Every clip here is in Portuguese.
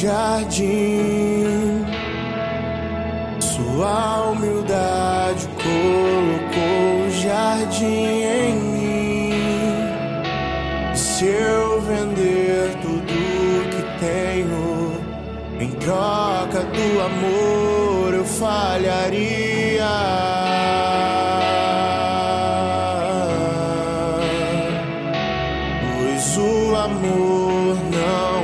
jardim. Sua humildade colocou o jardim em mim. Se eu vender tudo que tenho em troca do amor, eu falharia. Pois o amor não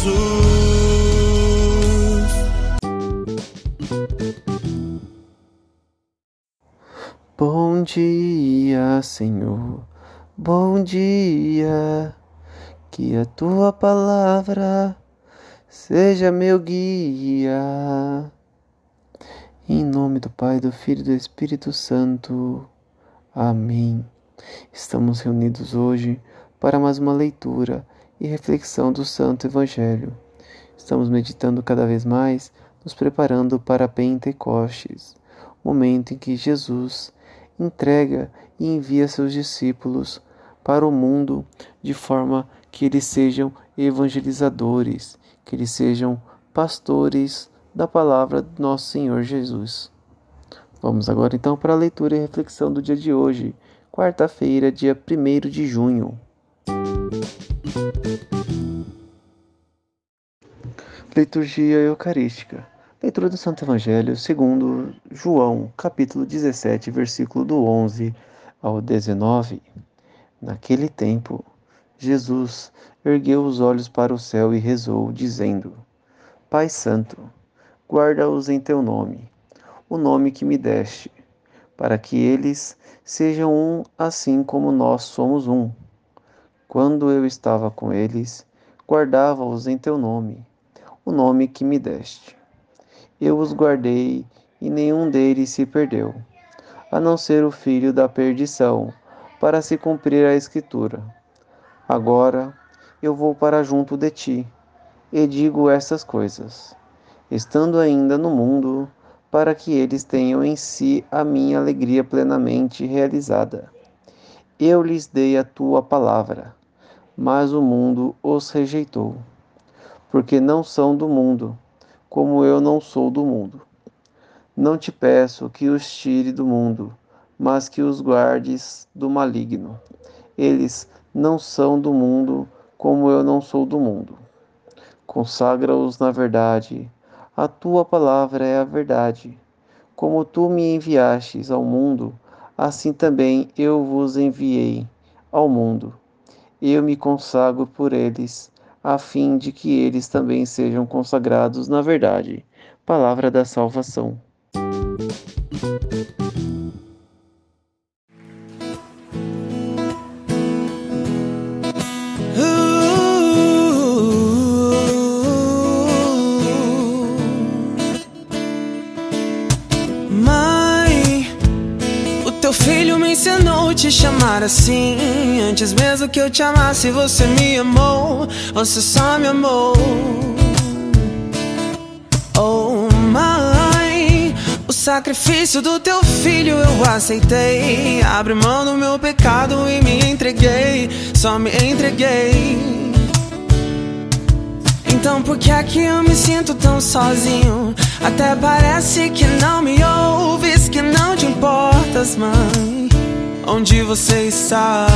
Jesus. Bom dia, Senhor. Bom dia. Que a tua palavra seja meu guia. Em nome do Pai, do Filho e do Espírito Santo. Amém. Estamos reunidos hoje para mais uma leitura e reflexão do Santo Evangelho. Estamos meditando cada vez mais, nos preparando para Pentecostes, momento em que Jesus entrega e envia seus discípulos para o mundo de forma que eles sejam evangelizadores, que eles sejam pastores da palavra do nosso Senhor Jesus. Vamos agora então para a leitura e reflexão do dia de hoje, quarta-feira, dia 1 de junho. Liturgia Eucarística. Leitura do Santo Evangelho segundo João, capítulo 17, versículo do 11 ao 19. Naquele tempo, Jesus ergueu os olhos para o céu e rezou, dizendo: Pai Santo, guarda-os em teu nome, o nome que me deste, para que eles sejam um assim como nós somos um. Quando eu estava com eles, guardava-os em teu nome, o nome que me deste. Eu os guardei e nenhum deles se perdeu, a não ser o filho da perdição, para se cumprir a Escritura. Agora eu vou para junto de ti, e digo estas coisas, estando ainda no mundo, para que eles tenham em si a minha alegria plenamente realizada. Eu lhes dei a tua palavra, mas o mundo os rejeitou, porque não são do mundo, como eu não sou do mundo. Não te peço que os tire do mundo, mas que os guardes do maligno. Eles não são do mundo, como eu não sou do mundo. Consagra-os na verdade. A tua palavra é a verdade. Como tu me enviastes ao mundo, assim também eu vos enviei ao mundo. Eu me consagro por eles, a fim de que eles também sejam consagrados na verdade. Palavra da salvação. O teu filho me ensinou te chamar assim. Antes mesmo que eu te amasse, você me amou. Você só me amou. Oh, mãe, o sacrifício do teu filho eu aceitei. Abre mão do meu pecado e me entreguei. Só me entreguei. Então por que é que eu me sinto tão sozinho? Até parece que não me ouves, que não te importas, mãe. Onde você está?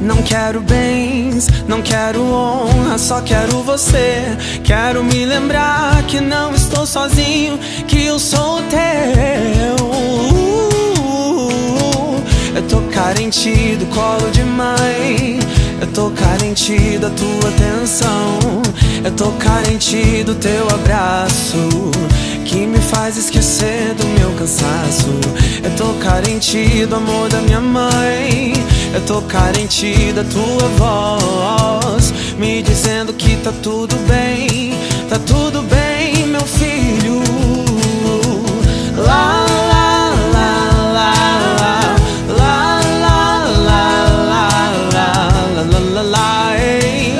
Não quero bens, não quero honra, só quero você. Quero me lembrar que não estou sozinho, que eu sou teu. Eu tô carente do colo de mãe. Eu tô carente da tua atenção. Eu tô carente do teu abraço. Que me faz esquecer do meu cansaço. Eu tô carente do amor da minha mãe. é tocar em ti da tua voz, me dizendo que tá tudo bem, tá tudo